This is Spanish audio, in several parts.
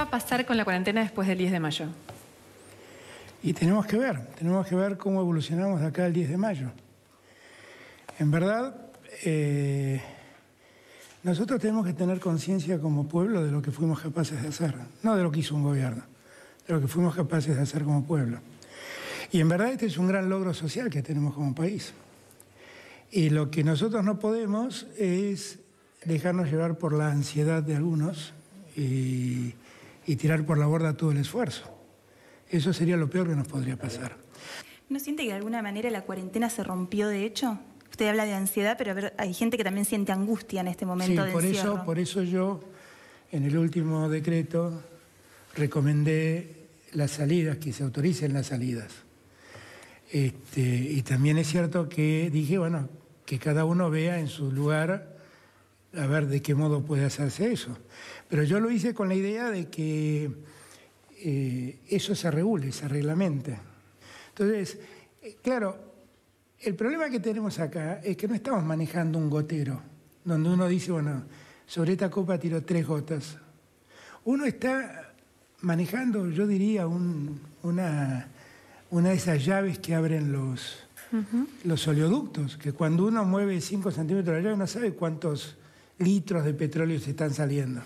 va a pasar con la cuarentena después del 10 de mayo? Y tenemos que ver, tenemos que ver cómo evolucionamos de acá al 10 de mayo. En verdad, eh, nosotros tenemos que tener conciencia como pueblo de lo que fuimos capaces de hacer, no de lo que hizo un gobierno, de lo que fuimos capaces de hacer como pueblo. Y en verdad este es un gran logro social que tenemos como país. Y lo que nosotros no podemos es dejarnos llevar por la ansiedad de algunos y, y tirar por la borda todo el esfuerzo. Eso sería lo peor que nos podría pasar. ¿No siente que de alguna manera la cuarentena se rompió de hecho? Usted habla de ansiedad, pero hay gente que también siente angustia en este momento sí, por Eso, por eso yo, en el último decreto, recomendé las salidas, que se autoricen las salidas. Este, y también es cierto que dije, bueno, que cada uno vea en su lugar a ver de qué modo puede hacerse eso. Pero yo lo hice con la idea de que eh, eso se regule, se reglamente. Entonces, eh, claro, el problema que tenemos acá es que no estamos manejando un gotero, donde uno dice, bueno, sobre esta copa tiro tres gotas. Uno está manejando, yo diría, una, una de esas llaves que abren los, los oleoductos, que cuando uno mueve 5 centímetros de la llave no sabe cuántos litros de petróleo se están saliendo.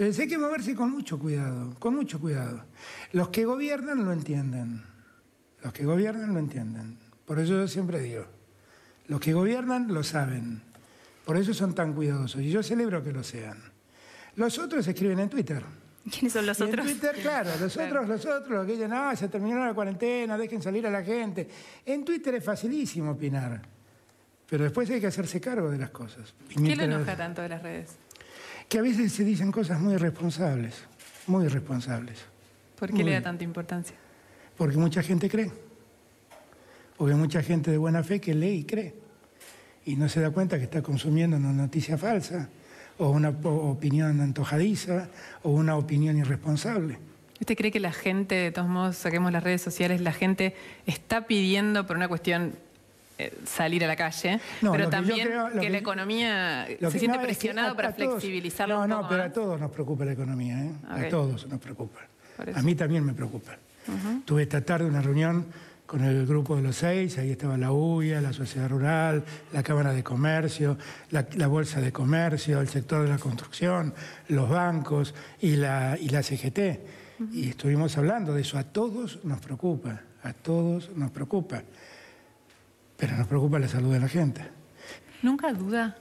Entonces hay que moverse con mucho cuidado, con mucho cuidado. Los que gobiernan lo entienden, los que gobiernan lo entienden. Por eso yo siempre digo, los que gobiernan lo saben, por eso son tan cuidadosos y yo celebro que lo sean. Los otros escriben en Twitter. ¿Quiénes son los otros? En Twitter, claro, los otros, los otros, los que dicen, ah, se terminó la cuarentena, dejen salir a la gente. En Twitter es facilísimo opinar, pero después hay que hacerse cargo de las cosas. ¿Qué le enoja tanto de las redes? Que a veces se dicen cosas muy irresponsables, muy irresponsables. ¿Por qué le da tanta importancia? Porque mucha gente cree. Porque mucha gente de buena fe que lee y cree. Y no se da cuenta que está consumiendo una noticia falsa, o una opinión antojadiza, o una opinión irresponsable. ¿Usted cree que la gente, de todos modos, saquemos las redes sociales, la gente está pidiendo por una cuestión salir a la calle, pero también que, la economía se siente presionado para flexibilizarlo. No, no, pero a todos nos preocupa la economía, ¿eh? a todos nos preocupa. A mí también me preocupa. Tuve esta tarde una reunión con el grupo de los seis, ahí estaba la UIA, la Sociedad Rural, la Cámara de Comercio, la, Bolsa de Comercio, el sector de la construcción, los bancos y la, y la CGT. Y estuvimos hablando de eso. A todos nos preocupa, a todos nos preocupa pero nos preocupa la salud de la gente. ¿Nunca duda?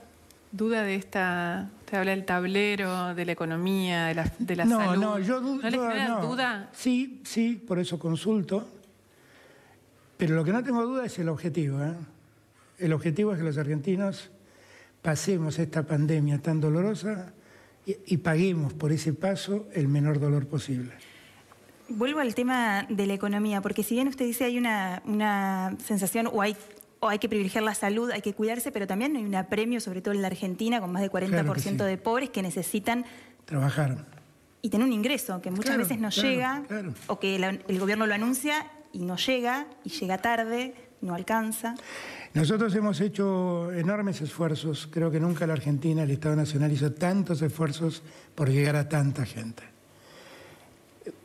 ¿Duda de esta, usted habla del tablero, de la economía, de la, de la no, salud? No, yo dudo. ¿No le genera duda? Sí, sí, por eso consulto. Pero lo que no tengo duda es el objetivo. ¿eh? El objetivo es que los argentinos pasemos esta pandemia tan dolorosa y, paguemos por ese paso el menor dolor posible. Vuelvo al tema de la economía, porque si bien usted dice hay una, una sensación o hay o hay que privilegiar la salud, hay que cuidarse, pero también hay un apremio, sobre todo en la Argentina, con más de 40% de pobres que necesitan trabajar y tener un ingreso que muchas veces no llega, o que el gobierno lo anuncia y no llega, y llega tarde, no alcanza. Nosotros hemos hecho enormes esfuerzos, creo que nunca la Argentina, el Estado Nacional hizo tantos esfuerzos por llegar a tanta gente.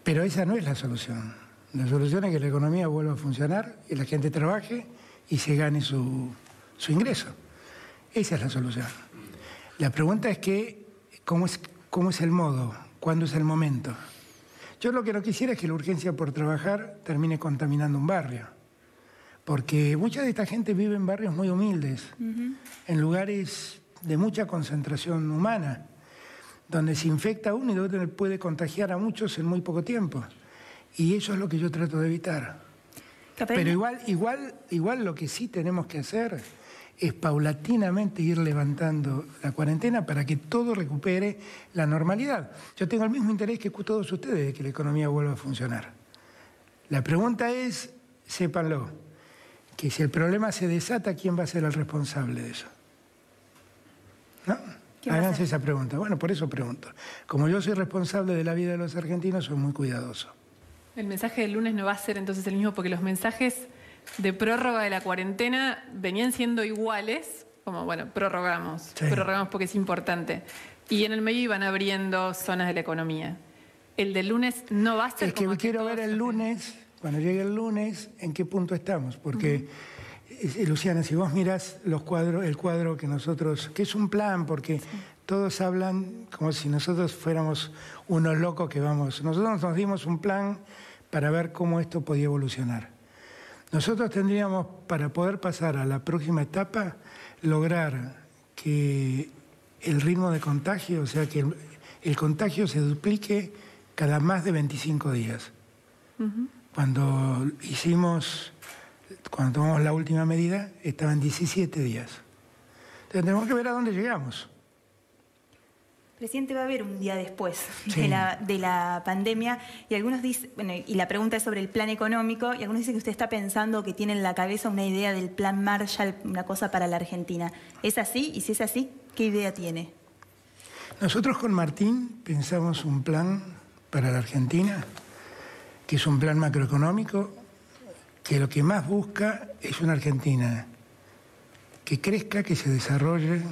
Pero esa no es la solución. La solución es que la economía vuelva a funcionar y la gente trabaje y se gane su, ingreso. Esa es la solución. La pregunta es que, ¿cómo es, ¿cómo es el modo? ¿Cuándo es el momento? Yo lo que no quisiera es que la urgencia por trabajar termine contaminando un barrio. Porque mucha de esta gente vive en barrios muy humildes, en lugares de mucha concentración humana, donde se infecta uno y donde puede contagiar a muchos en muy poco tiempo. Y eso es lo que yo trato de evitar. Pero igual, igual, igual lo que sí tenemos que hacer es paulatinamente ir levantando la cuarentena para que todo recupere la normalidad. Yo tengo el mismo interés que todos ustedes de que la economía vuelva a funcionar. La pregunta es, sépanlo, que si el problema se desata, ¿quién va a ser el responsable de eso? ¿No? Háganse esa pregunta. Bueno, por eso pregunto. Como yo soy responsable de la vida de los argentinos, soy muy cuidadoso. El mensaje del lunes no va a ser entonces el mismo porque los mensajes de prórroga de la cuarentena venían siendo iguales, como bueno, prorrogamos, prorrogamos porque es importante. Y en el medio iban abriendo zonas de la economía. el del lunes no va a ser Es que quiero ver el lunes, cuando llegue el lunes, en qué punto estamos, porque... Eh, Luciana, si vos miras los cuadros, el cuadro que nosotros, que es un plan, porque todos hablan como si nosotros fuéramos unos locos que vamos. Nosotros nos dimos un plan para ver cómo esto podía evolucionar. Nosotros tendríamos, para poder pasar a la próxima etapa, lograr que el ritmo de contagio, o sea, que el, contagio se duplique cada más de 25 días. Cuando hicimos, cuando tomamos la última medida, estaban 17 días. Entonces tenemos que ver a dónde llegamos. Presidente, va a haber un día después de, la, pandemia y algunos dicen, bueno, y la pregunta es sobre el plan económico, y algunos dicen que usted está pensando que tiene en la cabeza una idea del plan Marshall, una cosa para la Argentina. ¿Es así? Y si es así, ¿qué idea tiene? Nosotros con Martín pensamos un plan para la Argentina, que es un plan macroeconómico, que lo que más busca es una Argentina que crezca, que se desarrolle,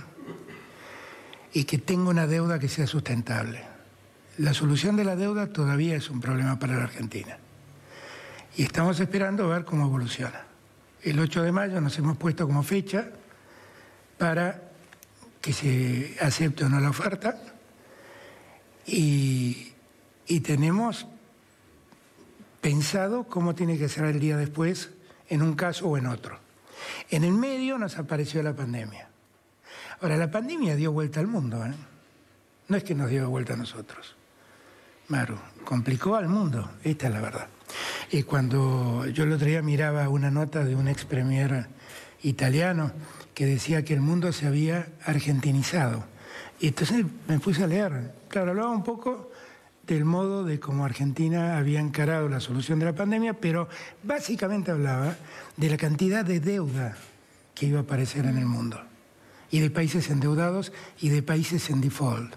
y que tenga una deuda que sea sustentable. La solución de la deuda todavía es un problema para la Argentina. Y estamos esperando ver cómo evoluciona. El 8 de mayo nos hemos puesto como fecha para que se acepte o no la oferta y, y tenemos pensado cómo tiene que ser el día después en un caso o en otro. En el medio nos apareció la pandemia. Ahora, la pandemia dio vuelta al mundo, ¿eh? No es que nos dio vuelta a nosotros. Maru, complicó al mundo, esta es la verdad. Y cuando yo el otro día miraba una nota de un ex premier italiano que decía que el mundo se había argentinizado. Y entonces me puse a leer. Claro, hablaba un poco del modo de cómo Argentina había encarado la solución de la pandemia, pero básicamente hablaba de la cantidad de deuda que iba a aparecer en el mundo y de países endeudados y de países en default.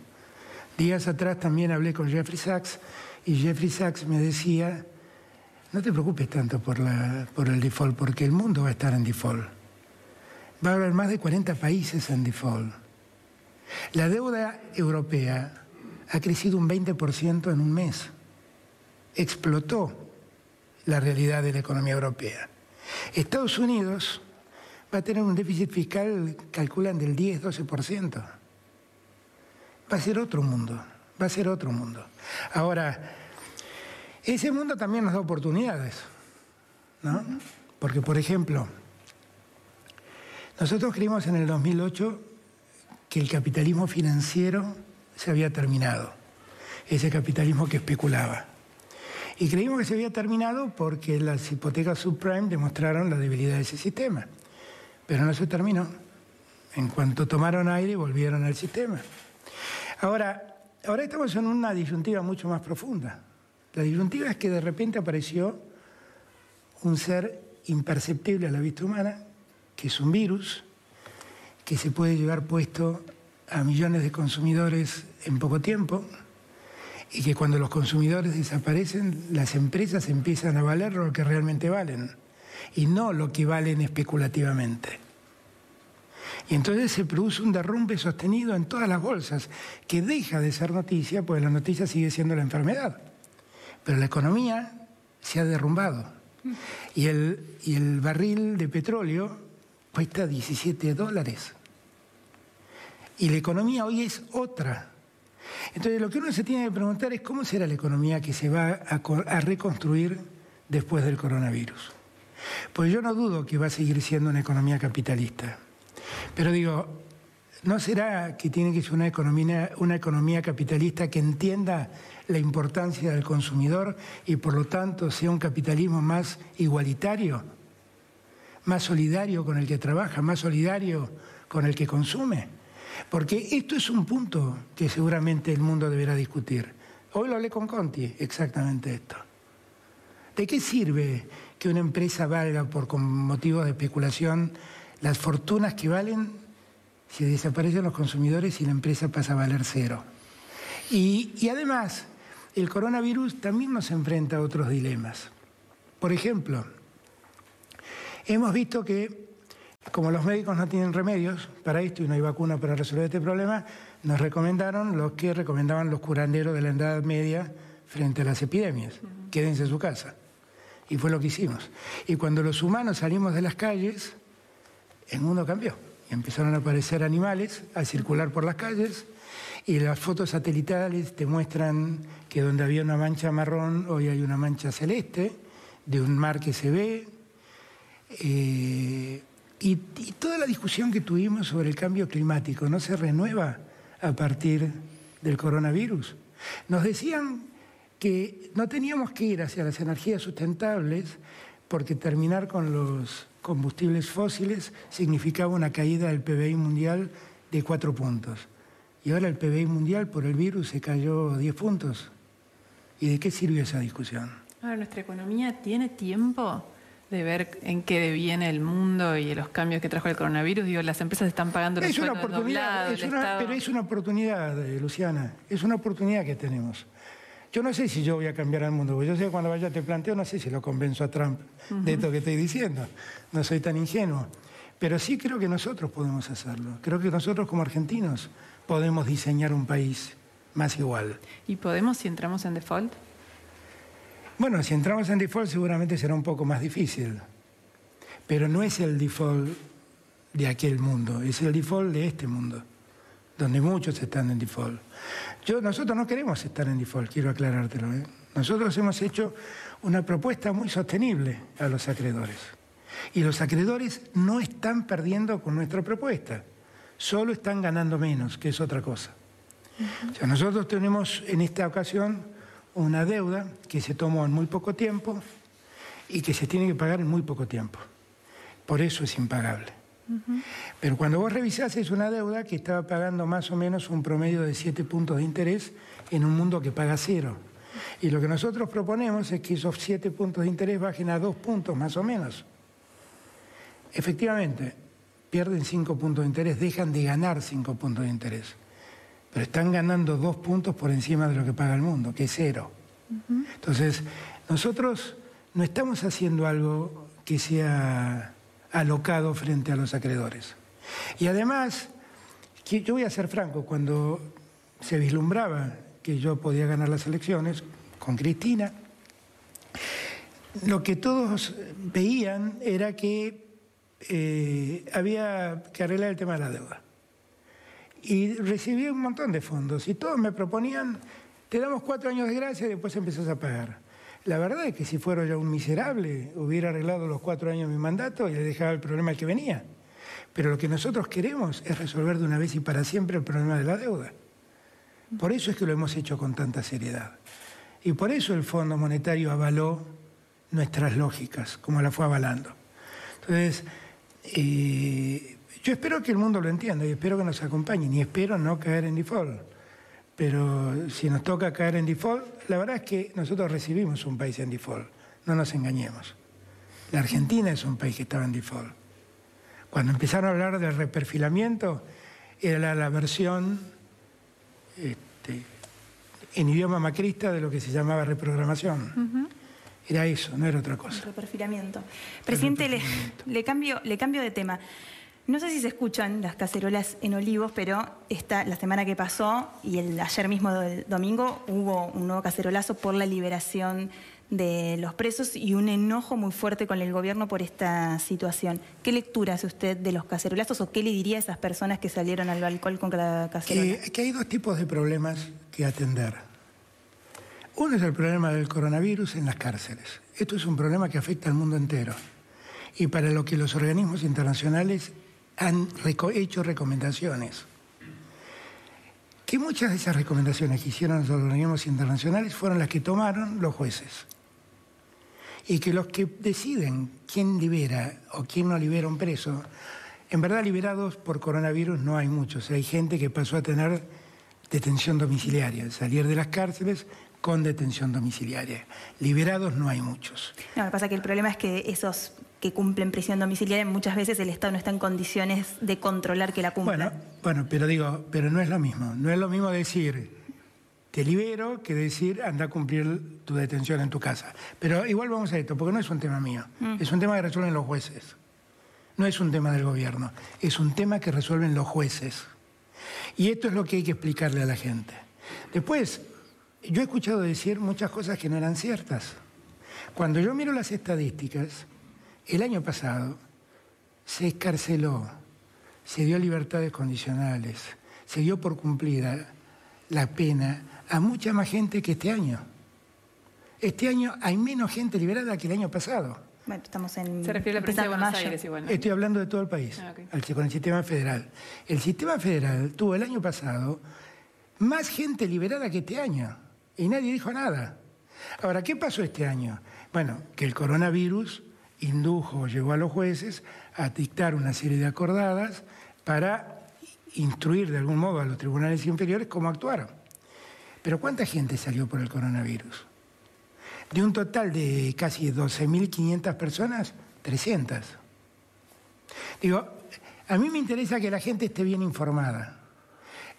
Días atrás también hablé con Jeffrey Sachs y Jeffrey Sachs me decía, no te preocupes tanto por, el default, porque el mundo va a estar en default. Va a haber más de 40 países en default. La deuda europea ha crecido un 20% en un mes. Explotó la realidad de la economía europea. Estados Unidos va a tener un déficit fiscal, calculan, del 10-12%. Va a ser otro mundo, va a ser otro mundo. Ahora, ese mundo también nos da oportunidades, ¿no? Porque, por ejemplo, nosotros creímos en el 2008 que el capitalismo financiero se había terminado, ese capitalismo que especulaba. Y creímos que se había terminado porque las hipotecas subprime demostraron la debilidad de ese sistema. Pero no se terminó. En cuanto tomaron aire, volvieron al sistema. Ahora, ahora estamos en una disyuntiva mucho más profunda. La disyuntiva es que de repente apareció un ser imperceptible a la vista humana, que es un virus, que se puede llevar puesto a millones de consumidores en poco tiempo, y que cuando los consumidores desaparecen, las empresas empiezan a valer lo que realmente valen y no lo que valen especulativamente. Y entonces se produce un derrumbe sostenido en todas las bolsas, que deja de ser noticia, porque la noticia sigue siendo la enfermedad. Pero la economía se ha derrumbado. Y el, y el barril de petróleo cuesta 17 dólares. Y la economía hoy es otra. Entonces lo que uno se tiene que preguntar es cómo será la economía que se va a reconstruir después del coronavirus. Pues yo no dudo que va a seguir siendo una economía capitalista. Pero digo, ¿no será que tiene que ser una economía, una economía capitalista que entienda la importancia del consumidor y por lo tanto sea un capitalismo más igualitario, más solidario con el que trabaja, más solidario con el que consume? Porque esto es un punto que seguramente el mundo deberá discutir. Hoy lo hablé con Conti, exactamente esto. ¿De qué sirve que una empresa valga por motivos de especulación las fortunas que valen si desaparecen los consumidores y la empresa pasa a valer cero? Y, y además, el coronavirus también nos enfrenta a otros dilemas. Por ejemplo, hemos visto que como los médicos no tienen remedios para esto y no hay vacuna para resolver este problema, nos recomendaron los que recomendaban los curanderos de la Edad Media frente a las epidemias. Quédense en su casa. Y fue lo que hicimos. Y cuando los humanos salimos de las calles, el mundo cambió. Empezaron a aparecer animales a circular por las calles. Y las fotos satelitales te muestran que donde había una mancha marrón, hoy hay una mancha celeste, de un mar que se ve. Eh, y, toda la discusión que tuvimos sobre el cambio climático no se renueva a partir del coronavirus. Nos decían que no teníamos que ir hacia las energías sustentables porque terminar con los combustibles fósiles significaba una caída del PBI mundial de cuatro puntos. Y ahora el PBI mundial por el virus se cayó 10 puntos. ¿Y de qué sirvió esa discusión? Ahora, ¿nuestra economía tiene tiempo de ver en qué deviene el mundo y los cambios que trajo el coronavirus? Digo, las empresas están pagando los es una oportunidad, Pero es una oportunidad, eh, Luciana, es una oportunidad que tenemos. Yo no sé si yo voy a cambiar al mundo, porque yo sé que cuando vaya te planteo, no sé si lo convenzo a Trump de esto que estoy diciendo. No soy tan ingenuo. Pero sí creo que nosotros podemos hacerlo. Creo que nosotros como argentinos podemos diseñar un país más igual. ¿Y podemos si entramos en default? Bueno, si entramos en default seguramente será un poco más difícil. Pero no es el default de aquel mundo, es el default de este mundo donde muchos están en default. Yo, nosotros no queremos estar en default, quiero aclarártelo. ¿eh? Nosotros hemos hecho una propuesta muy sostenible a los acreedores. Y los acreedores no están perdiendo con nuestra propuesta, solo están ganando menos, que es otra cosa. o sea, nosotros tenemos en esta ocasión una deuda que se tomó en muy poco tiempo y que se tiene que pagar en muy poco tiempo. Por eso es impagable. Pero cuando vos revisás es una deuda que estaba pagando más o menos un promedio de 7 puntos de interés en un mundo que paga cero. Y lo que nosotros proponemos es que esos 7 puntos de interés bajen a 2 puntos más o menos. Efectivamente, pierden 5 puntos de interés, dejan de ganar 5 puntos de interés. Pero están ganando 2 puntos por encima de lo que paga el mundo, que es cero. Entonces, nosotros no estamos haciendo algo que sea alocado frente a los acreedores. Y además, yo voy a ser franco, cuando se vislumbraba que yo podía ganar las elecciones con Cristina, lo que todos veían era que eh, había que arreglar el tema de la deuda. Y recibí un montón de fondos y todos me proponían, te damos cuatro años de gracia y después empezás a pagar. La verdad es que si fuera yo un miserable, hubiera arreglado los cuatro años de mi mandato y le dejaba el problema que venía. Pero lo que nosotros queremos es resolver de una vez y para siempre el problema de la deuda. Por eso es que lo hemos hecho con tanta seriedad. Y por eso el Fondo Monetario avaló nuestras lógicas, como la fue avalando. Entonces, eh, yo espero que el mundo lo entienda y espero que nos acompañen y espero no caer en default. Pero si nos toca caer en default, la verdad es que nosotros recibimos un país en default, no nos engañemos. La Argentina es un país que estaba en default. Cuando empezaron a hablar del reperfilamiento, era la, versión este, en idioma macrista de lo que se llamaba reprogramación. Era eso, no era otra cosa. El reperfilamiento. Presidente, Le, cambio, le cambio de tema. No sé si se escuchan las cacerolas en Olivos, pero esta, la semana que pasó y el, ayer mismo del domingo hubo un nuevo cacerolazo por la liberación de los presos y un enojo muy fuerte con el gobierno por esta situación. ¿Qué lectura hace usted de los cacerolazos o qué le diría a esas personas que salieron al balcón con la cacerola? Que, que hay dos tipos de problemas que atender. Uno es el problema del coronavirus en las cárceles. Esto es un problema que afecta al mundo entero y para lo que los organismos internacionales han hecho recomendaciones. Que muchas de esas recomendaciones que hicieron los organismos internacionales fueron las que tomaron los jueces. Y que los que deciden quién libera o quién no libera un preso, en verdad liberados por coronavirus no hay muchos. Hay gente que pasó a tener detención domiciliaria, salir de las cárceles con detención domiciliaria. Liberados no hay muchos. No, lo que pasa es que el problema es que esos que cumplen prisión domiciliaria, muchas veces el Estado no está en condiciones de controlar que la cumplan. Bueno, bueno, pero digo, pero no es lo mismo. No es lo mismo decir te libero que decir anda a cumplir tu detención en tu casa. Pero igual vamos a esto, porque no es un tema mío. Mm. Es un tema que resuelven los jueces. No es un tema del gobierno. Es un tema que resuelven los jueces. Y esto es lo que hay que explicarle a la gente. Después, yo he escuchado decir muchas cosas que no eran ciertas. Cuando yo miro las estadísticas, el año pasado se escarceló, se dio libertades condicionales, se dio por cumplida la pena a mucha más gente que este año. Este año hay menos gente liberada que el año pasado. Bueno, estamos en. Se refiere a la provincia de Buenos Aires igual. Estoy hablando de todo el país, ah, con el sistema federal. El sistema federal tuvo el año pasado más gente liberada que este año y nadie dijo nada. Ahora, ¿qué pasó este año? Bueno, que el coronavirus indujo, llevó a los jueces a dictar una serie de acordadas para instruir de algún modo a los tribunales inferiores cómo actuaron. Pero ¿cuánta gente salió por el coronavirus? De un total de casi 12.500 personas, 300. Digo, a mí me interesa que la gente esté bien informada.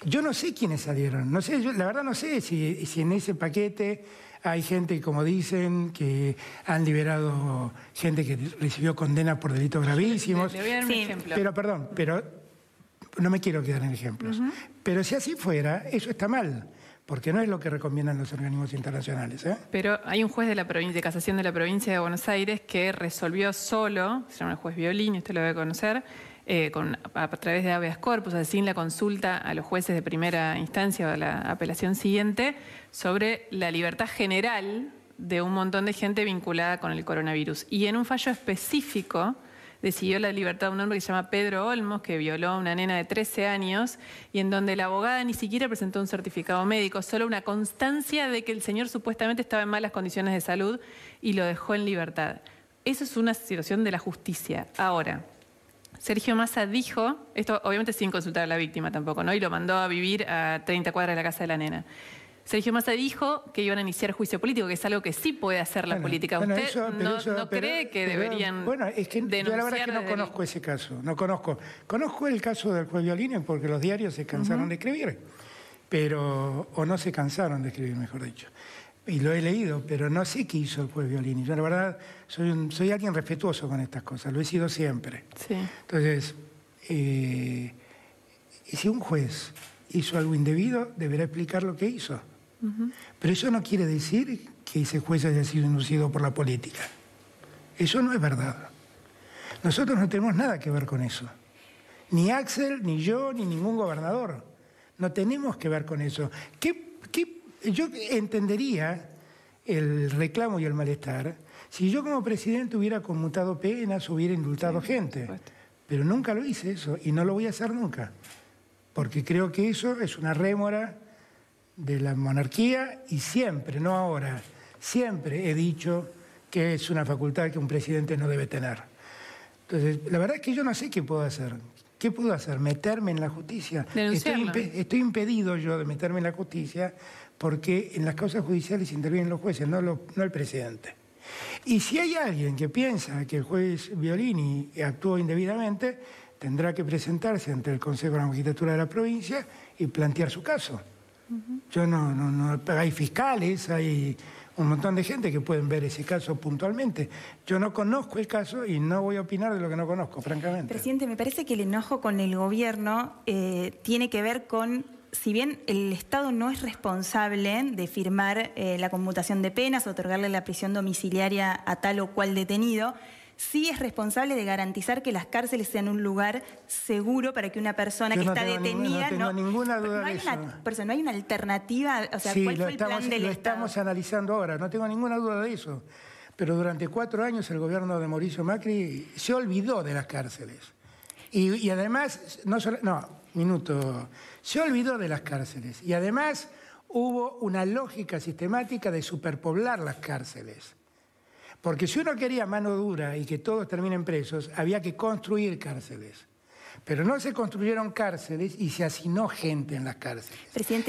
Yo no sé quiénes salieron, no sé, la verdad no sé si en ese paquete hay gente, como dicen, que han liberado gente que recibió condena por delitos gravísimos. Le, voy a dar un ejemplo. Pero, perdón, pero no me quiero quedar en ejemplos. Pero si así fuera, eso está mal porque no es lo que recomiendan los organismos internacionales. ¿eh? Pero hay un juez de la provincia, de casación de la provincia de Buenos Aires que resolvió solo, se llama el juez Violín, usted lo debe conocer, eh, a, través de habeas corpus, sin la consulta a los jueces de primera instancia o a la apelación siguiente, sobre la libertad general de un montón de gente vinculada con el coronavirus. Y en un fallo específico decidió la libertad de un hombre que se llama Pedro Olmos, que violó a una nena de 13 años, y en donde la abogada ni siquiera presentó un certificado médico, solo una constancia de que el señor supuestamente estaba en malas condiciones de salud y lo dejó en libertad. Eso es una situación de la justicia. Ahora, Sergio Massa dijo, esto obviamente sin consultar a la víctima tampoco, ¿no? Y lo mandó a vivir a 30 cuadras de la casa de la nena. Sergio Massa dijo que iban a iniciar juicio político, que es algo que sí puede hacer la política. ¿Usted no, cree que deberían Bueno, es que yo la verdad es que no conozco ese caso, no conozco. Conozco el caso del juez Violini porque los diarios se cansaron de escribir, pero o no se cansaron de escribir, mejor dicho. Y lo he leído, pero no sé qué hizo el juez Violini. Yo la verdad soy, soy alguien respetuoso con estas cosas, lo he sido siempre. Entonces, eh, si un juez hizo algo indebido, deberá explicar lo que hizo. Pero eso no quiere decir que ese juez haya sido inducido por la política. Eso no es verdad. Nosotros no tenemos nada que ver con eso. Ni Axel, ni yo, ni ningún gobernador. No tenemos que ver con eso. Yo entendería el reclamo y el malestar si yo como presidente hubiera conmutado penas, hubiera indultado gente. Pero nunca lo hice eso y no lo voy a hacer nunca. Porque creo que eso es una rémora de la monarquía y siempre, no ahora, siempre he dicho que es una facultad que un presidente no debe tener. Entonces, la verdad es que yo no sé qué puedo hacer. ¿Qué puedo hacer? ¿Meterme en la justicia? Estoy, impedido yo de meterme en la justicia porque en las causas judiciales intervienen los jueces, no, no el presidente. Y si hay alguien que piensa que el juez Violini actuó indebidamente, tendrá que presentarse ante el Consejo de la Magistratura de la provincia y plantear su caso. Yo no, no, no, hay fiscales, hay un montón de gente que pueden ver ese caso puntualmente. Yo no conozco el caso y no voy a opinar de lo que no conozco, francamente. Presidente, me parece que el enojo con el gobierno eh, tiene que ver con, si bien el Estado no es responsable de firmar eh, la conmutación de penas, otorgarle la prisión domiciliaria a tal o cual detenido, sí es responsable de garantizar que las cárceles sean un lugar seguro para que una persona que está detenida no, tengo ninguna duda no hay una, no hay una alternativa, o sea, ¿cuál fue el estamos, plan del lo estamos analizando ahora, no tengo ninguna duda de eso. Pero durante cuatro años el gobierno de Mauricio Macri se olvidó de las cárceles. Y, además, no, solo, no, minuto, se olvidó de las cárceles. Y además hubo una lógica sistemática de superpoblar las cárceles. Porque si uno quería mano dura y que todos terminen presos, había que construir cárceles. Pero no se construyeron cárceles y se asignó gente en las cárceles.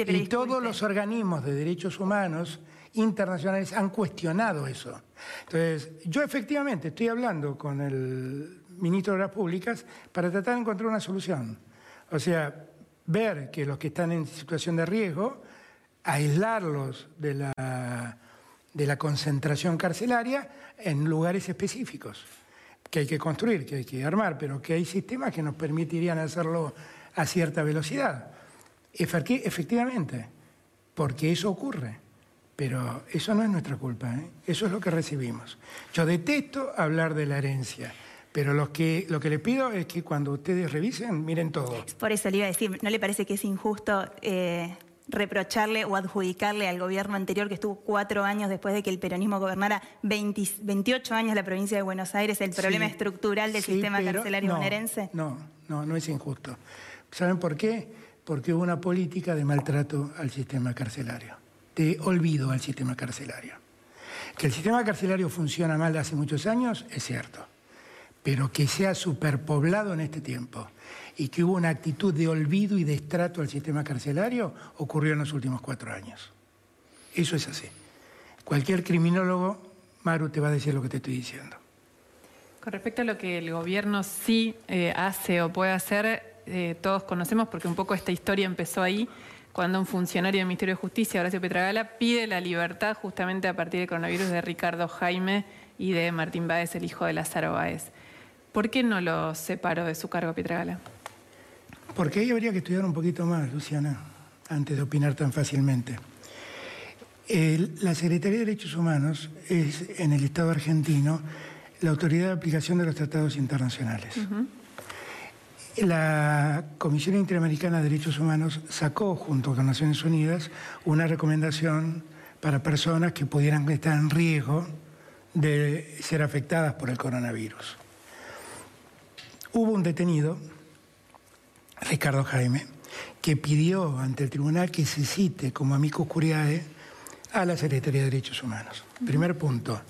y todos los organismos de derechos humanos internacionales han cuestionado eso. Entonces, yo efectivamente estoy hablando con el ministro de las Públicas para tratar de encontrar una solución. O sea, ver que los que están en situación de riesgo, aislarlos de la, de la concentración carcelaria en lugares específicos que hay que construir, que hay que armar, pero que hay sistemas que nos permitirían hacerlo a cierta velocidad. Efectivamente, porque eso ocurre. Pero eso no es nuestra culpa, ¿eh? eso es lo que recibimos. Yo detesto hablar de la herencia. Pero lo que, lo que le pido es que cuando ustedes revisen, miren todo. Por eso le iba a decir, ¿no le parece que es injusto eh, reprocharle o adjudicarle al gobierno anterior que estuvo cuatro años después de que el peronismo gobernara 28 años la provincia de Buenos Aires el problema estructural del sistema carcelario bonaerense? No, no, no es injusto. ¿Saben por qué? Porque hubo una política de maltrato al sistema carcelario, de olvido al sistema carcelario. Que el sistema carcelario funciona mal hace muchos años, es cierto, pero que sea superpoblado en este tiempo y que hubo una actitud de olvido y de estrato al sistema carcelario ocurrió en los últimos cuatro años. Eso es así. Cualquier criminólogo, Maru, te va a decir lo que te estoy diciendo. Con respecto a lo que el gobierno sí eh, hace o puede hacer, eh, todos conocemos porque un poco esta historia empezó ahí, cuando un funcionario del Ministerio de Justicia, Horacio Petragala, pide la libertad justamente a partir del coronavirus de Ricardo Jaime y de Martín Báez, el hijo de Lázaro Báez. ¿Por qué no lo separó de su cargo Petragala? Porque ahí habría que estudiar un poquito más, Luciana, antes de opinar tan fácilmente. la Secretaría de Derechos Humanos es, en el Estado argentino, la autoridad de aplicación de los tratados internacionales. La Comisión Interamericana de Derechos Humanos sacó, junto con Naciones Unidas, una recomendación para personas que pudieran estar en riesgo de ser afectadas por el coronavirus. Hubo un detenido Ricardo Jaime, que pidió ante el tribunal que se cite como amico curiae a la Secretaría de Derechos Humanos. Primer punto,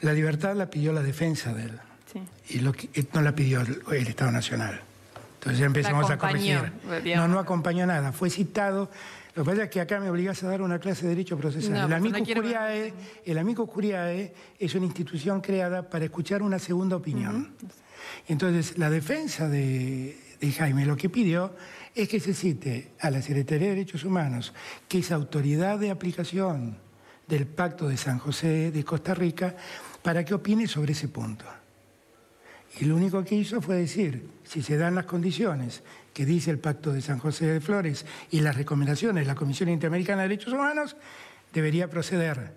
la libertad la pidió la defensa de él y lo que, no la pidió el, Estado Nacional. Entonces ya empezamos a corregir. No, no acompañó nada, fue citado. Lo que pasa es que acá me obligas a dar una clase de derecho procesal. el, amico curiae, el amigo curiae es una institución creada para escuchar una segunda opinión. Entonces, la defensa de, Jaime lo que pidió es que se cite a la Secretaría de Derechos Humanos, que es autoridad de aplicación del Pacto de San José de Costa Rica, para que opine sobre ese punto. Y lo único que hizo fue decir, si se dan las condiciones que dice el Pacto de San José de Flores y las recomendaciones de la Comisión Interamericana de Derechos Humanos, debería proceder.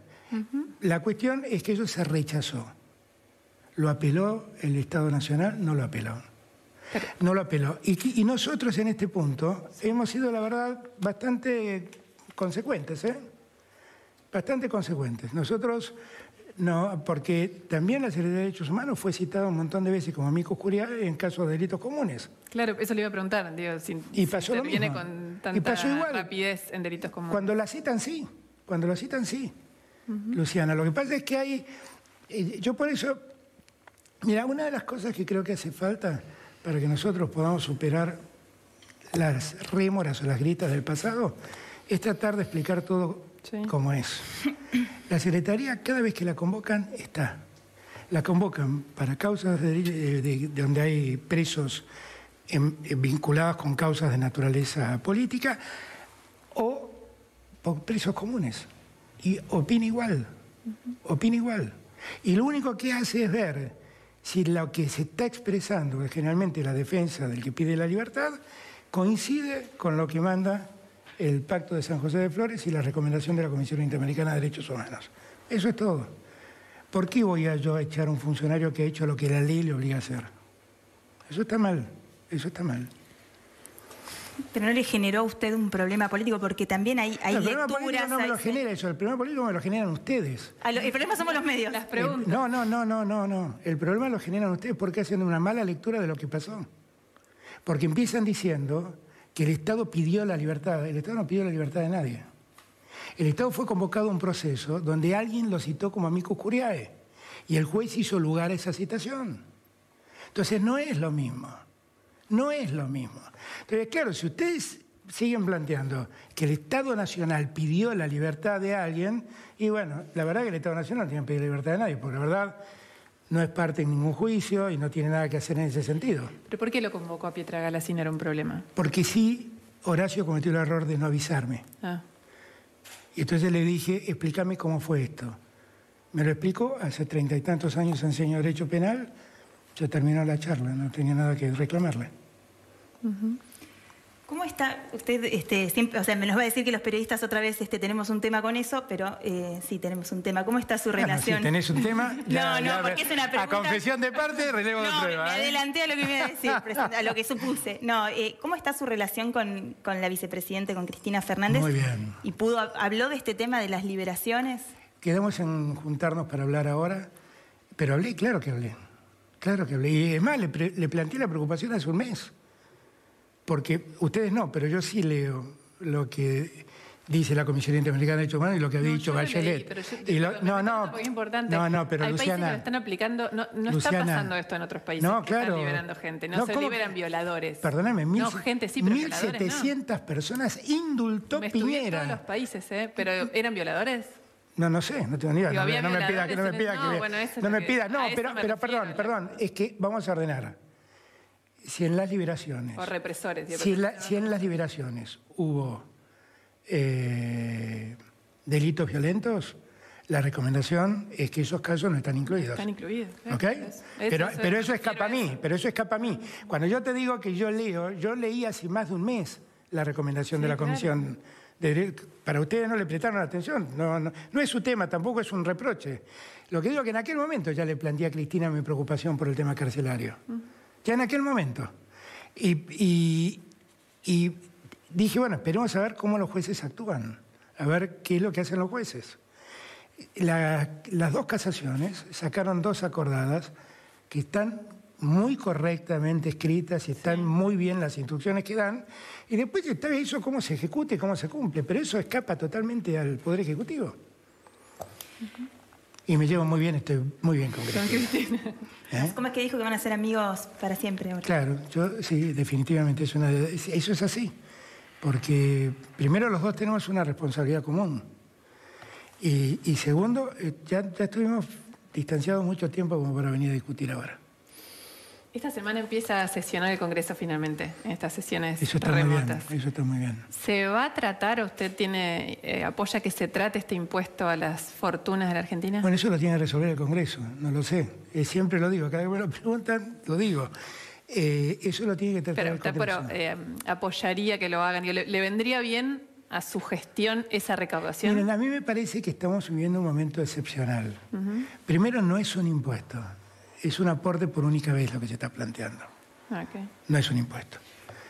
La cuestión es que eso se rechazó. ¿Lo apeló el Estado Nacional? No lo apeló. No lo apeló. Y, nosotros en este punto hemos sido, la verdad, bastante consecuentes, ¿eh? Bastante consecuentes. Nosotros, no, porque también la Secretaría de Derechos Humanos fue citada un montón de veces como amigo oscuridad en casos de delitos comunes. Claro, eso le iba a preguntar, digo, y pasó lo mismo. con tanta y pasó igual. rapidez en delitos comunes. Cuando la citan, sí. Cuando la citan, sí. Luciana, lo que pasa es que hay... Eh, yo por eso... Mira, una de las cosas que creo que hace falta para que nosotros podamos superar las rémoras o las gritas del pasado, es tratar de explicar todo como es. La Secretaría, cada vez que la convocan, está. La convocan para causas de, donde hay presos vinculados con causas de naturaleza política o por presos comunes. Y opina igual, opina igual. Y lo único que hace es ver si lo que se está expresando, que generalmente la defensa del que pide la libertad, coincide con lo que manda el Pacto de San José de Flores y la recomendación de la Comisión Interamericana de Derechos Humanos. Eso es todo. ¿Por qué voy a yo a echar a un funcionario que ha hecho lo que la ley le obliga a hacer? Eso está mal, eso está mal. Pero no le generó a usted un problema político porque también hay, hay el lecturas... Problema no me lo genera eso, el problema político me lo generan ustedes. el problema somos los medios. Las preguntas. no, no, no, no, no, no. El problema lo generan ustedes porque hacen una mala lectura de lo que pasó. Porque empiezan diciendo que el Estado pidió la libertad. El Estado no pidió la libertad de nadie. El Estado fue convocado a un proceso donde alguien lo citó como amigo curiae y el juez hizo lugar a esa citación. Entonces no es lo mismo. No es lo mismo. Entonces, claro, si ustedes siguen planteando que el Estado Nacional pidió la libertad de alguien, y bueno, la verdad que el Estado Nacional no tiene que pedir la libertad de nadie, porque la verdad no es parte en ningún juicio y no tiene nada que hacer en ese sentido. ¿Pero por qué lo convocó a Pietragala si no era un problema? Porque sí, Horacio cometió el error de no avisarme. Ah. Y entonces le dije, explícame cómo fue esto. Me lo explicó, hace treinta y tantos años enseño Derecho Penal, ya terminó la charla, no tenía nada que reclamarle. ¿Cómo está usted, este, siempre, o sea, me nos va a decir que los periodistas otra vez este, tenemos un tema con eso, pero eh, sí tenemos un tema. ¿Cómo está su relación? si tenés un tema, no, no, porque es una pregunta. A confesión de parte, relevo de prueba. Me ¿eh? adelanté a lo que me iba a decir, a lo que supuse. No, eh, ¿cómo está su relación con, con la vicepresidente, con Cristina Fernández? Muy bien. ¿Y pudo, habló de este tema de las liberaciones? Quedamos en juntarnos para hablar ahora, pero hablé, claro que hablé. Claro que hablé. Y es más, le, le planteé la preocupación hace un mes porque ustedes no, pero yo sí leo lo que dice la Comisión Interamericana de Derechos Humanos y lo que había dicho Bachelet. no, no. No, no, pero Hay Luciana, que lo están aplicando, no, no está pasando esto en otros países. No, claro. están liberando gente, no, se liberan violadores. Perdóname, mil, no, gente, sí, pero 1.700 personas indultó me Piñera. en todos los países, ¿eh? ¿Pero eran violadores? No, no sé, no tengo ni idea. No, me pida que no me pida que... Bueno, no me pida, no, pero, pero perdón, perdón, es que vamos a ordenar si en las liberaciones. O represores. Si, en las liberaciones hubo eh, delitos violentos, la recomendación es que esos casos no están incluidos. Están incluidos. ¿Ok? pero, eso, pero eso escapa a mí, pero eso escapa a mí. Cuando yo te digo que yo leo, yo leí hace más de un mes la recomendación de la Comisión. Para ustedes no le prestaron atención, no, es su tema, tampoco es un reproche. Lo que digo es que en aquel momento ya le planteé a Cristina mi preocupación por el tema carcelario. Ya en aquel momento. Y, dije, bueno, esperemos a ver cómo los jueces actúan, a ver qué es lo que hacen los jueces. las dos casaciones sacaron dos acordadas que están muy correctamente escritas y están muy bien las instrucciones que dan, y después está eso cómo se ejecuta y cómo se cumple, pero eso escapa totalmente al Poder Ejecutivo. Y me llevo muy bien, estoy muy bien con Cristina. ¿Eh? ¿Cómo es que dijo que van a ser amigos para siempre? Claro, yo sí, definitivamente es una, eso es así. Porque primero los dos tenemos una responsabilidad común. Y, segundo, eh, ya, ya estuvimos distanciados mucho tiempo como para venir a discutir ahora. Esta semana empieza a sesionar el Congreso finalmente, en estas sesiones eso está remotas. Muy bien, eso está muy bien. ¿Se va a tratar, usted tiene eh, apoya que se trate este impuesto a las fortunas de la Argentina? Bueno, eso lo tiene que resolver el Congreso, no lo sé. Eh, siempre lo digo, cada vez que me lo preguntan, lo digo. Eh, eso lo tiene que tratar el Congreso. Pero apoyaría que lo hagan. ¿Le, ¿Le vendría bien a su gestión esa recaudación? Miren, a mí me parece que estamos viviendo un momento excepcional. Primero, no es un impuesto es un aporte por única vez lo que se está planteando. No es un impuesto.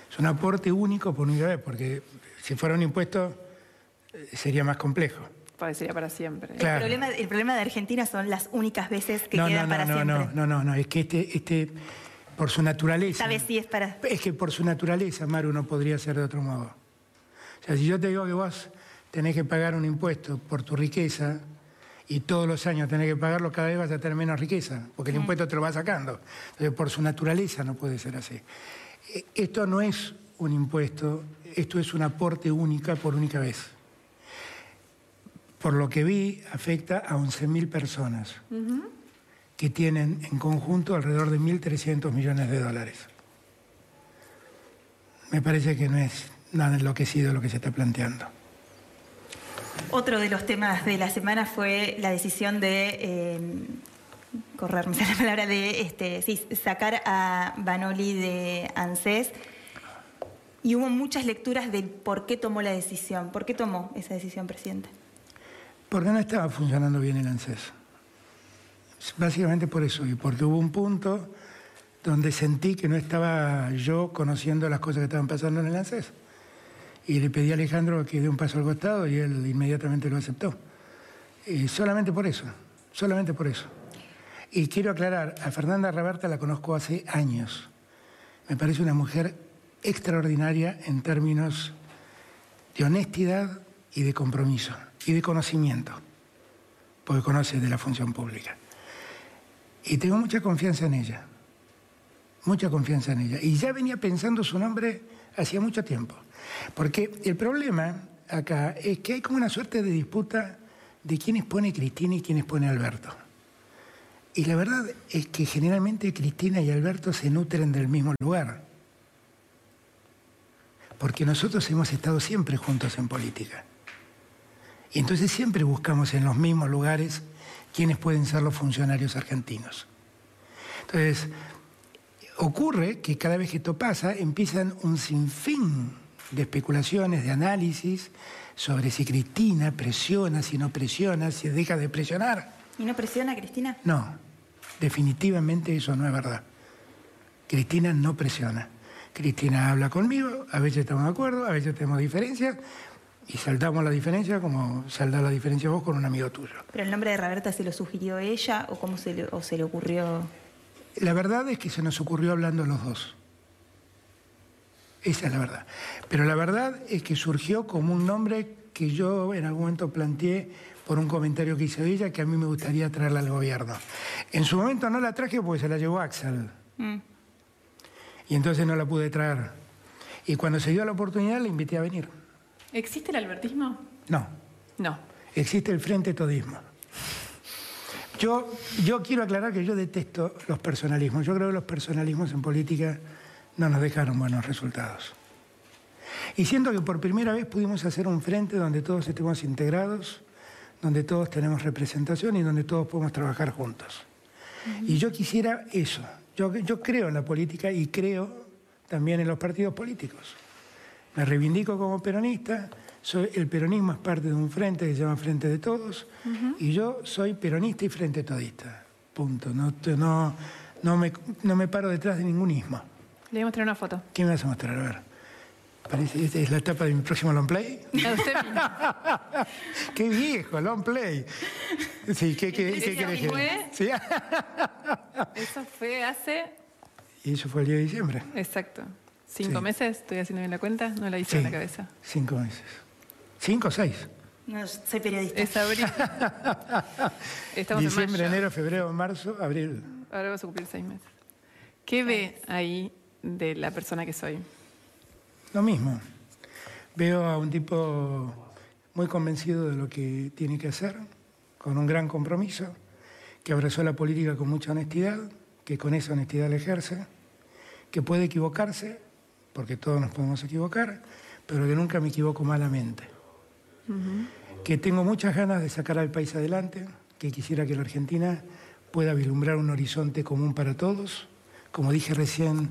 Es un aporte único por única vez, porque si fuera un impuesto eh, sería más complejo. Parecería para siempre. El, problema, el, problema, de Argentina son las únicas veces que quedan para siempre. No, no, no, no, es que este, este, por su naturaleza. ¿Sabes si es para.? Es que por su naturaleza, Maru, no podría ser de otro modo. O sea, si yo te digo que vos tenés que pagar un impuesto por tu riqueza, y todos los años tenés que pagarlo, cada vez vas a tener menos riqueza, porque el impuesto te lo va sacando. Entonces, por su naturaleza no puede ser así. Eh, esto no es un impuesto, esto es un aporte única por única vez. Por lo que vi, afecta a 11.000 personas que tienen en conjunto alrededor de 1.300 millones de dólares. Me parece que no es nada enloquecido lo que se está planteando. Otro de los temas de la semana fue la decisión de eh, correrme la palabra de este, sacar a Banoli de ANSES. Y hubo muchas lecturas de por qué tomó la decisión. ¿Por qué tomó esa decisión, presidente? Porque no estaba funcionando bien el ANSES. Básicamente por eso, y porque hubo un punto donde sentí que no estaba yo conociendo las cosas que estaban pasando en el ANSES y le pedí a Alejandro que dé un paso al costado y él inmediatamente lo aceptó. Y solamente por eso, solamente por eso. Y quiero aclarar, a Fernanda Raberta la conozco hace años. Me parece una mujer extraordinaria en términos de honestidad y de compromiso y de conocimiento, porque conoce de la función pública. Y tengo mucha confianza en ella, mucha confianza en ella. Y ya venía pensando su nombre hacía mucho tiempo. Porque el problema acá es que hay como una suerte de disputa de quiénes pone Cristina y quiénes pone Alberto. Y la verdad es que generalmente Cristina y Alberto se nutren del mismo lugar. Porque nosotros hemos estado siempre juntos en política. Y entonces siempre buscamos en los mismos lugares quiénes pueden ser los funcionarios argentinos. Entonces, ocurre que cada vez que esto pasa empiezan un sinfín de especulaciones, de análisis sobre si Cristina presiona, si no presiona, si deja de presionar. ¿Y no presiona Cristina? No, definitivamente eso no es verdad. Cristina no presiona. Cristina habla conmigo, a veces estamos de acuerdo, a veces tenemos diferencias, y saltamos la diferencia como saldrá la diferencia vos con un amigo tuyo. ¿Pero el nombre de Roberta se lo sugirió ella o cómo se le, o se le ocurrió? La verdad es que se nos ocurrió hablando los dos. Esa es la verdad. Pero la verdad es que surgió como un nombre que yo en algún momento planteé por un comentario que hizo ella que a mí me gustaría traerla al gobierno. En su momento no la traje porque se la llevó Axel. Mm. Y entonces no la pude traer. Y cuando se dio la oportunidad la invité a venir. ¿Existe el albertismo? No. No. Existe el frente todismo. Yo, yo quiero aclarar que yo detesto los personalismos. Yo creo que los personalismos en política no nos dejaron buenos resultados. Y siento que por primera vez pudimos hacer un frente donde todos estemos integrados, donde todos tenemos representación y donde todos podemos trabajar juntos. Y yo quisiera eso. Yo, yo creo en la política y creo también en los partidos políticos. Me reivindico como peronista, soy, el peronismo es parte de un frente que se llama Frente de Todos, y yo soy peronista y frente todista. Punto. No, no, no, me, no me paro detrás de ningún ismo. Le voy a mostrar una foto. ¿Qué me vas a mostrar? A ver. Parece, esta es la etapa de mi próximo long play. qué viejo, long play. Sí, ¿qué, qué, qué querés que ¿Sí? Eso fue hace. Y eso fue el día de diciembre. Exacto. ¿Cinco meses? ¿Estoy haciendo bien la cuenta? No la hice en la cabeza. Cinco meses. ¿Cinco o seis? No, soy periodista. Es abril. Estamos Diciembre, enero, febrero, marzo, abril. Ahora vas a cumplir seis meses. ¿Qué ve ahí de la persona que soy? Lo mismo. Veo a un tipo muy convencido de lo que tiene que hacer, con un gran compromiso, que abrazó la política con mucha honestidad, que con esa honestidad la ejerce, que puede equivocarse, porque todos nos podemos equivocar, pero que nunca me equivoco malamente. Que tengo muchas ganas de sacar al país adelante, que quisiera que la Argentina pueda vislumbrar un horizonte común para todos. Como dije recién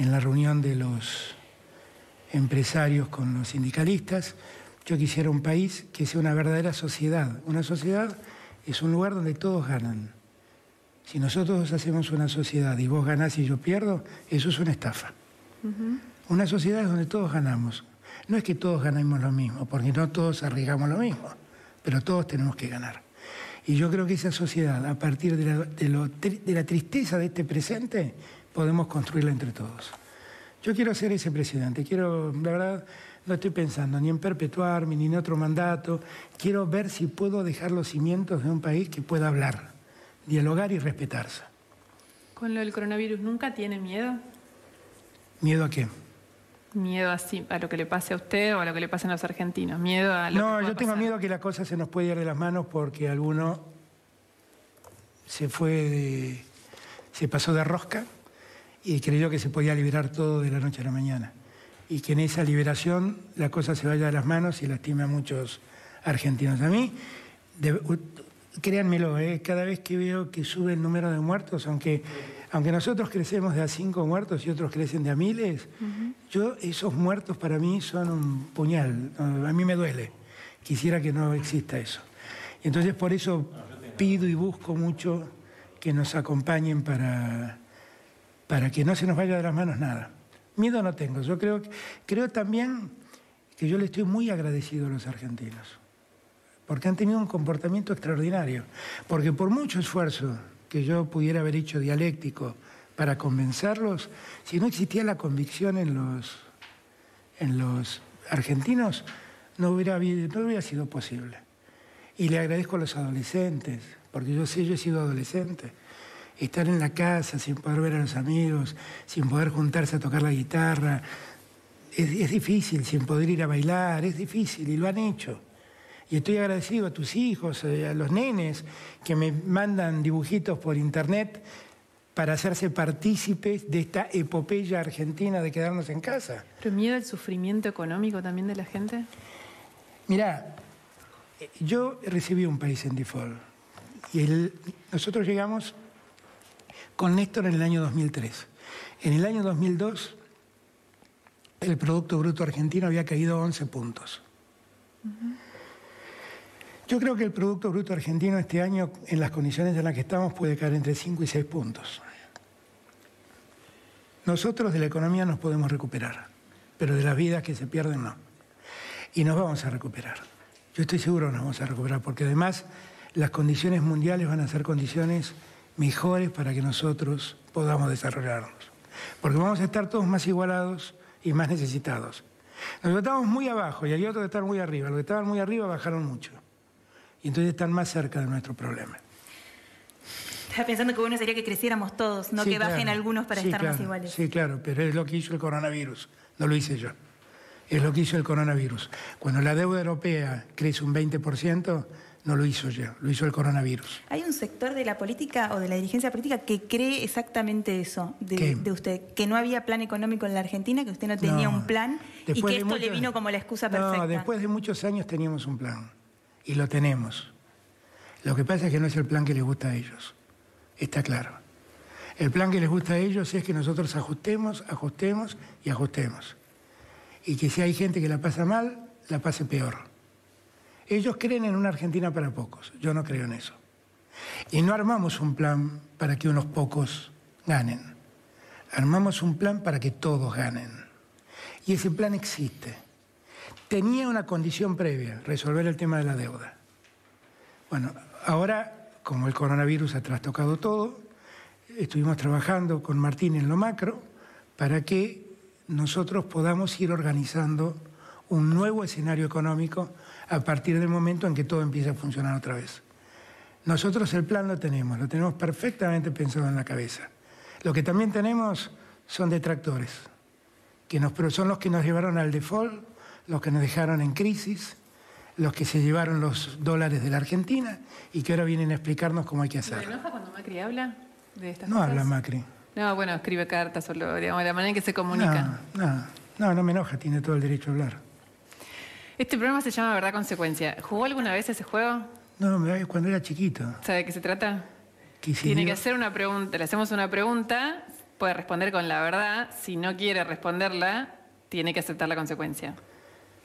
en la reunión de los empresarios con los sindicalistas, yo quisiera un país que sea una verdadera sociedad. Una sociedad es un lugar donde todos ganan. Si nosotros hacemos una sociedad y vos ganás y yo pierdo, eso es una estafa. Una sociedad es donde todos ganamos. No es que todos ganemos lo mismo, porque no todos arriesgamos lo mismo, pero todos tenemos que ganar. Y yo creo que esa sociedad, a partir de la, de la tristeza de este presente, podemos construirla entre todos. Yo quiero ser ese presidente, quiero, la verdad, no estoy pensando ni en perpetuarme ni en otro mandato, quiero ver si puedo dejar los cimientos de un país que pueda hablar, dialogar y respetarse. ¿Con lo del coronavirus nunca tiene miedo? ¿Miedo a qué? Miedo a lo que le pase a usted o a lo que le pase a los argentinos. Miedo a No, yo tengo miedo a que la cosa se nos pueda ir de las manos porque alguno se fue se pasó de rosca y creyó que se podía liberar todo de la noche a la mañana. Y que en esa liberación la cosa se vaya de las manos y lastime a muchos argentinos. A mí, créanmelo, ¿eh? cada vez que veo que sube el número de muertos, aunque aunque nosotros crecemos de a cinco muertos y otros crecen de a miles, yo esos muertos para mí son un puñal, a mí me duele. Quisiera que no exista eso. Y entonces por eso pido y busco mucho que nos acompañen para, para que no se nos vaya de las manos nada. Miedo no tengo. Yo creo, creo también que yo le estoy muy agradecido a los argentinos, porque han tenido un comportamiento extraordinario, porque por mucho esfuerzo que yo pudiera haber hecho dialéctico para convencerlos, si no existía la convicción en los, en los argentinos, no hubiera, no hubiera sido posible. Y le agradezco a los adolescentes, porque yo sé, yo he sido adolescente. Estar en la casa sin poder ver a los amigos, sin poder juntarse a tocar la guitarra, es, es difícil, sin poder ir a bailar, es difícil, y lo han hecho. Y estoy agradecido a tus hijos, eh, a los nenes que me mandan dibujitos por internet para hacerse partícipes de esta epopeya argentina de quedarnos en casa. ¿Pero miedo al sufrimiento económico también de la gente? Mirá, yo recibí un país en default y nosotros llegamos con Néstor en el año 2003. En el año 2002 el Producto Bruto Argentino había caído 11 puntos. Yo creo que el Producto Bruto Argentino este año, en las condiciones en las que estamos, puede caer entre 5 y 6 puntos. Nosotros de la economía nos podemos recuperar, pero de las vidas que se pierden no. Y nos vamos a recuperar. Yo estoy seguro que nos vamos a recuperar, porque además las condiciones mundiales van a ser condiciones mejores para que nosotros podamos desarrollarnos. Porque vamos a estar todos más igualados y más necesitados. Nosotros estamos muy abajo y hay otros que están muy arriba. Los que estaban muy arriba bajaron mucho. Y entonces están más cerca de nuestro problema. Estaba pensando que bueno sería que creciéramos todos, no que bajen algunos para estar más iguales. Sí, claro, pero es lo que hizo el coronavirus, no lo hice yo. Es lo que hizo el coronavirus. Cuando la deuda europea crece un 20%, no lo hizo yo, lo hizo el coronavirus. ¿Hay un sector de la política o de la dirigencia política que cree exactamente eso de, usted? Que no había plan económico en la Argentina, que usted no tenía un plan y que esto le vino como la excusa perfecta. No, después de muchos años teníamos un plan y lo tenemos. Lo que pasa es que no es el plan que les gusta a ellos, está claro. El plan que les gusta a ellos es que nosotros ajustemos, ajustemos y ajustemos. Y que si hay gente que la pasa mal, la pase peor. Ellos creen en una Argentina para pocos, yo no creo en eso. Y no armamos un plan para que unos pocos ganen. Armamos un plan para que todos ganen. Y ese plan existe. Tenía una condición previa, resolver el tema de la deuda. Bueno, ahora, como el coronavirus ha trastocado todo, estuvimos trabajando con Martín en lo macro para que nosotros podamos ir organizando un nuevo escenario económico a partir del momento en que todo empieza a funcionar otra vez. Nosotros el plan lo tenemos, lo tenemos perfectamente pensado en la cabeza. Lo que también tenemos son detractores, que nos, son los que nos llevaron al default, los que nos dejaron en crisis, los que se llevaron los dólares de la Argentina y que ahora vienen a explicarnos cómo hay que hacerlo. ¿Se enoja cuando Macri habla de estas no cosas? No habla Macri. No, bueno, escribe cartas o lo, digamos, la manera en que se comunica. no, no, no me enoja, tiene todo el derecho a hablar. Este programa se llama Verdad Consecuencia. ¿Jugó alguna vez ese juego? No, cuando era chiquito. ¿Sabe de qué se trata? Tiene que hacer una pregunta, le hacemos una pregunta, puede responder con la verdad. Si no quiere responderla, tiene que aceptar la consecuencia.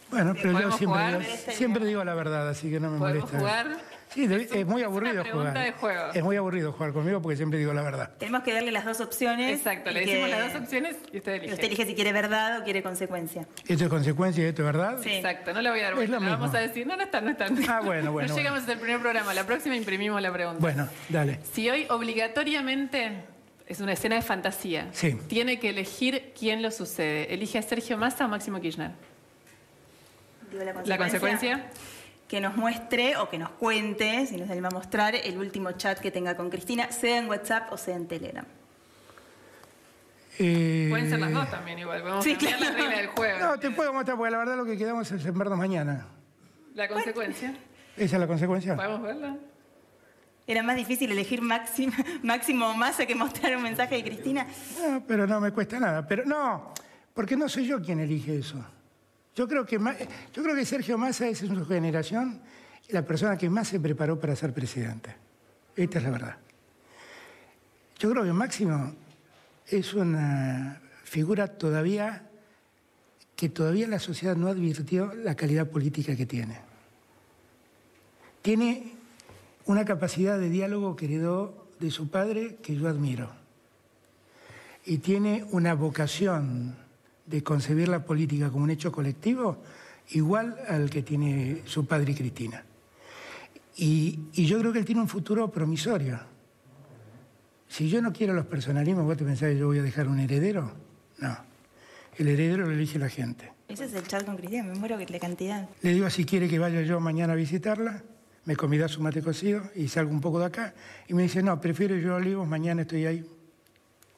Bueno, pero yo siempre, digo, la verdad, así que no me molesta. jugar? Sí, es, muy aburrido jugar. Es muy aburrido jugar conmigo porque siempre digo la verdad. Tenemos que darle las dos opciones. Exacto, le decimos las dos opciones y usted elige. Usted elige si quiere verdad o quiere consecuencia. ¿Esto es consecuencia y esto es verdad? Sí. Exacto, no le voy a dar vuelta. vamos a decir, no, no está, no está. Ah, bueno, bueno. No llegamos hasta el primer programa, la próxima imprimimos la pregunta. Bueno, dale. Si hoy obligatoriamente es una escena de fantasía. Sí. Tiene que elegir quién lo sucede. ¿Elige a Sergio Massa o Máximo Kirchner? la consecuencia. Que nos muestre o que nos cuente, si nos anima a mostrar, el último chat que tenga con Cristina, sea en WhatsApp o sea en Telegram. Eh, Pueden ser las dos también igual, podemos sí, cambiar la regla del juego. No, te puedo mostrar porque la verdad lo que quedamos es en vernos mañana. ¿La consecuencia? ¿Esa es la consecuencia? ¿Podemos verla? Era más difícil elegir máximo, máximo o Massa que mostrar un mensaje de Cristina. No, pero no me cuesta nada. Pero no, porque no soy yo quien elige eso. Yo creo que, Sergio Massa es en su generación la persona que más se preparó para ser presidente. Esta es la verdad. Yo creo que Máximo es una figura todavía que todavía la sociedad no advirtió la calidad política que tiene. Tiene una capacidad de diálogo que heredó de su padre que yo admiro. Y tiene una vocación de concebir la política como un hecho colectivo igual al que tiene su padre y Cristina. Y, yo creo que él tiene un futuro promisorio. Si yo no quiero los personalismos, ¿vos te pensás que yo voy a dejar un heredero? No. El heredero lo elige la gente. Ese es el chat con Cristina, me muero que la cantidad. Le digo si quiere que vaya yo mañana a visitarla, me convida su mate cocido y salgo un poco de acá. Y me dice, no, prefiero yo a Olivos, mañana estoy ahí.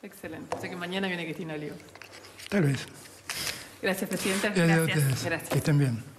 Excelente. O sea que mañana viene Cristina Olivos. Tal vez. Gracias, Presidenta. Gracias. Gracias. Que estén bien.